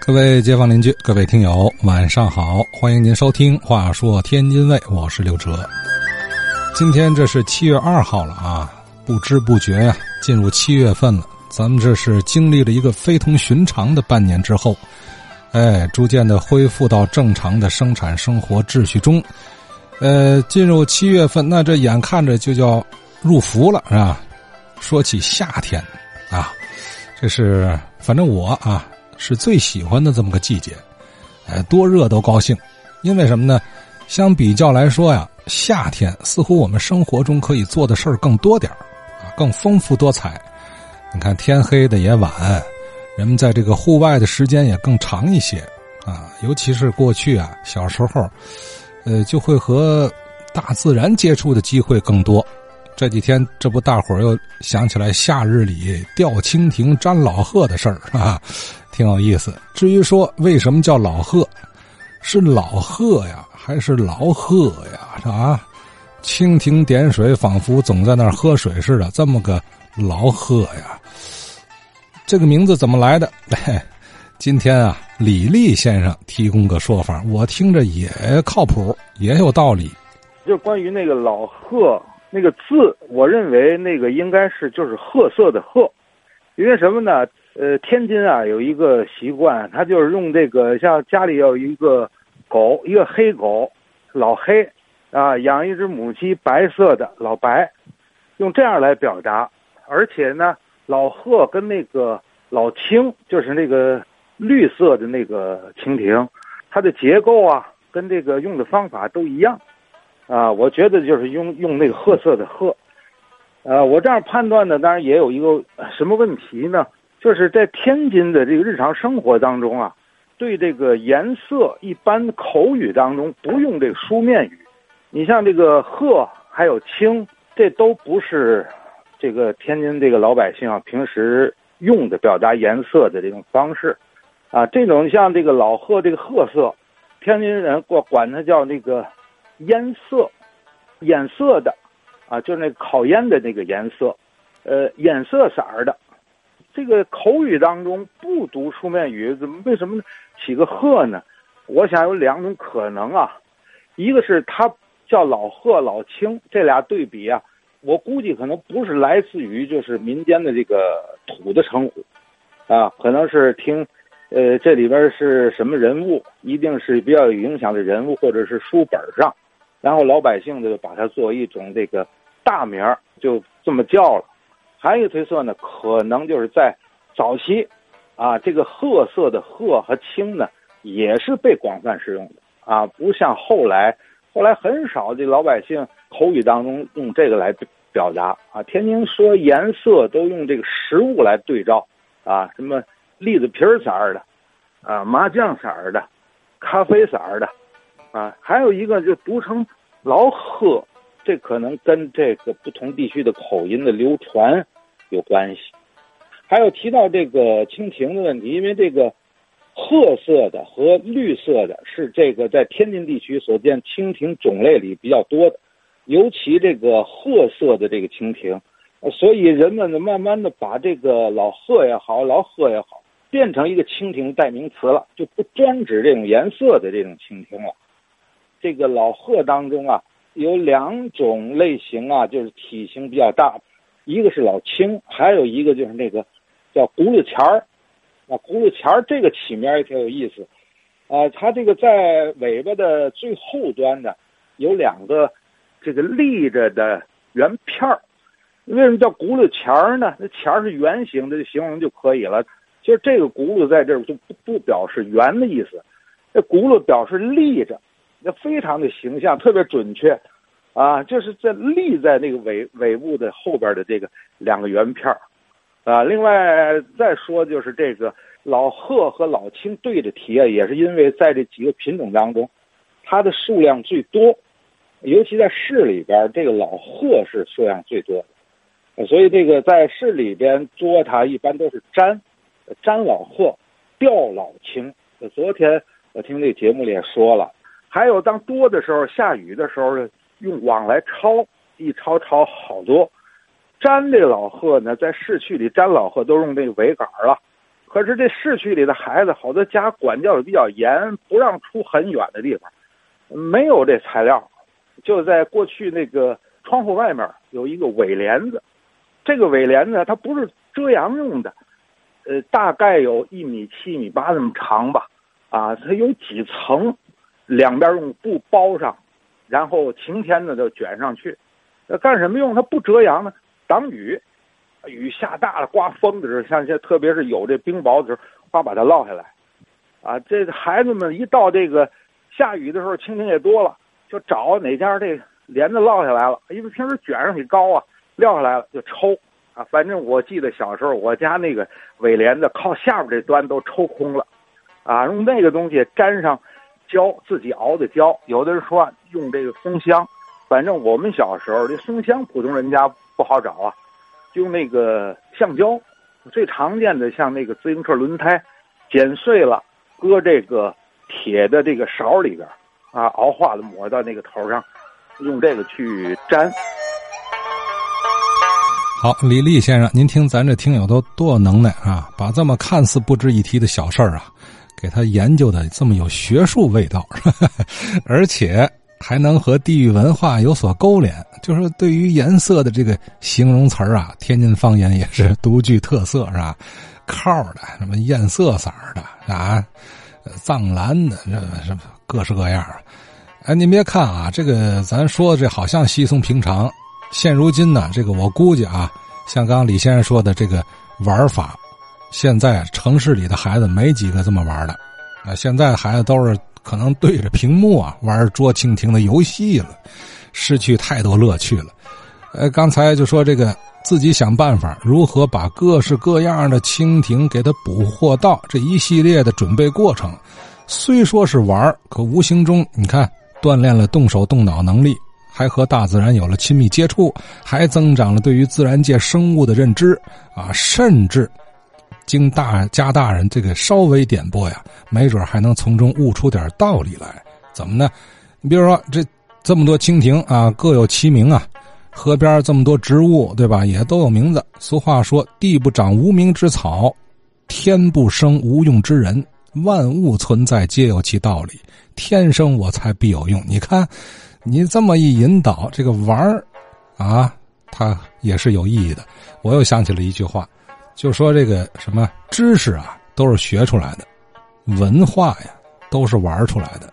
各位街坊邻居，各位听友，晚上好！欢迎您收听《话说天津卫》，我是刘哲。今天这是七月二号了啊，不知不觉呀，进入七月份了。咱们这是经历了一个非同寻常的半年之后，哎，逐渐的恢复到正常的生产生活秩序中。呃，进入七月份，那这眼看着就叫入伏了，是吧？说起夏天，啊，这是反正我啊。是最喜欢的这么个季节，哎，多热都高兴，因为什么呢？相比较来说呀，夏天似乎我们生活中可以做的事儿更多点啊，更丰富多彩。你看天黑的也晚，人们在这个户外的时间也更长一些啊。尤其是过去啊，小时候，呃，就会和大自然接触的机会更多。这几天，这不大伙儿又想起来夏日里钓蜻蜓、粘老鹤的事儿啊。挺有意思。至于说为什么叫老贺，是老贺呀，还是老贺呀？是吧？蜻蜓点水，仿佛总在那儿喝水似的。这么个老贺呀，这个名字怎么来的？今天啊，李立先生提供个说法，我听着也靠谱，也有道理。就关于那个老贺那个字，我认为那个应该是就是褐色的褐，因为什么呢？呃，天津啊有一个习惯，他就是用这个，像家里有一个狗，一个黑狗，老黑，啊，养一只母鸡，白色的老白，用这样来表达。而且呢，老鹤跟那个老青，就是那个绿色的那个蜻蜓，它的结构啊，跟这个用的方法都一样，啊，我觉得就是用用那个褐色的褐，呃，我这样判断呢，当然也有一个什么问题呢？就是在天津的这个日常生活当中啊，对这个颜色一般口语当中不用这个书面语。你像这个褐还有青，这都不是这个天津这个老百姓啊平时用的表达颜色的这种方式啊。这种像这个老褐这个褐色，天津人管管它叫那个烟色，烟色的啊，就是那烤烟的那个颜色，呃，烟色色儿的。这个口语当中不读书面语，怎么为什么起个鹤呢？我想有两种可能啊，一个是他叫老鹤老青，这俩对比啊，我估计可能不是来自于就是民间的这个土的称呼，啊，可能是听，呃，这里边是什么人物，一定是比较有影响的人物，或者是书本上，然后老百姓就把它作为一种这个大名，就这么叫了。还有一个推测呢，可能就是在早期，啊，这个褐色的褐和青呢，也是被广泛使用的啊，不像后来，后来很少这老百姓口语当中用这个来表达啊。天津说颜色都用这个食物来对照啊，什么栗子皮色的，啊，麻酱色的，咖啡色的，啊，还有一个就读成老褐。这可能跟这个不同地区的口音的流传有关系，还有提到这个蜻蜓的问题，因为这个褐色的和绿色的是这个在天津地区所见蜻蜓种类里比较多的，尤其这个褐色的这个蜻蜓，所以人们呢慢慢的把这个老鹤也好，老鹤也好，变成一个蜻蜓代名词了，就不专指这种颜色的这种蜻蜓了。这个老鹤当中啊。有两种类型啊，就是体型比较大，一个是老青，还有一个就是那个叫轱辘钱儿。啊，轱辘钱儿这个起名也挺有意思，啊，它这个在尾巴的最后端呢，有两个这个立着的圆片儿。为什么叫轱辘钱儿呢？那钱儿是圆形的，形容就可以了。其实这个轱辘在这儿就不不表示圆的意思，这轱辘表示立着。那非常的形象，特别准确，啊，就是在立在那个尾尾部的后边的这个两个圆片，啊，另外再说就是这个老鹤和老青对着提啊，也是因为在这几个品种当中，它的数量最多，尤其在市里边，这个老鹤是数量最多的，所以这个在市里边捉它一般都是粘，粘老鹤，钓老青。昨天我听这节目里也说了。还有，当多的时候，下雨的时候呢，用网来抄，一抄抄好多。粘这老鹤呢，在市区里粘老鹤都用这个桅杆了，可是这市区里的孩子，好多家管教的比较严，不让出很远的地方，没有这材料，就在过去那个窗户外面有一个尾帘子，这个尾帘子它不是遮阳用的，呃，大概有一米七一米八那么长吧，啊，它有几层，两边用布包上，然后晴天呢就卷上去，那干什么用？它不遮阳呢，挡雨。雨下大了，刮风的时候，像现在特别是有这冰雹的时候，花把它落下来，啊，这孩子们一到这个下雨的时候，蜻蜓也多了，就找哪家这帘子落下来了，因为平时卷上去高啊，撂下来了就抽，啊，反正我记得小时候我家那个尾帘子靠下边这端都抽空了，啊，用那个东西粘上胶，自己熬的胶，有的人说用这个松香，反正我们小时候这松香普通人家不好找啊。用那个橡胶，最常见的像那个自行车轮胎，剪碎了，搁这个铁的这个勺里边，啊，熬化了抹到那个头上，用这个去粘。好，李丽先生，您听咱这听友都多能耐啊，把这么看似不值一提的小事儿啊，给他研究的这么有学术味道，而且。还能和地域文化有所勾连，就是对于颜色的这个形容词啊，天津方言也是独具特色，是吧？靠的，什么艳色色的啊，藏蓝的，这什么各式各样哎，您别看啊，这个咱说这好像稀松平常。现如今呢，这个我估计啊，像刚刚李先生说的这个玩法，现在城市里的孩子没几个这么玩的。啊，现在孩子都是。可能对着屏幕啊玩捉蜻蜓的游戏了，失去太多乐趣了。呃，刚才就说这个自己想办法如何把各式各样的蜻蜓给它捕获到，这一系列的准备过程，虽说是玩可无形中你看锻炼了动手动脑能力，还和大自然有了亲密接触，还增长了对于自然界生物的认知啊，甚至。经大家大人这个稍微点拨呀，没准还能从中悟出点道理来。怎么呢？你比如说这这么多蜻蜓啊，各有其名啊。河边这么多植物，对吧？也都有名字。俗话说：“地不长无名之草，天不生无用之人。万物存在皆有其道理，天生我材必有用。”你看，你这么一引导，这个玩儿啊，它也是有意义的。我又想起了一句话。就说这个什么知识啊，都是学出来的；文化呀，都是玩出来的。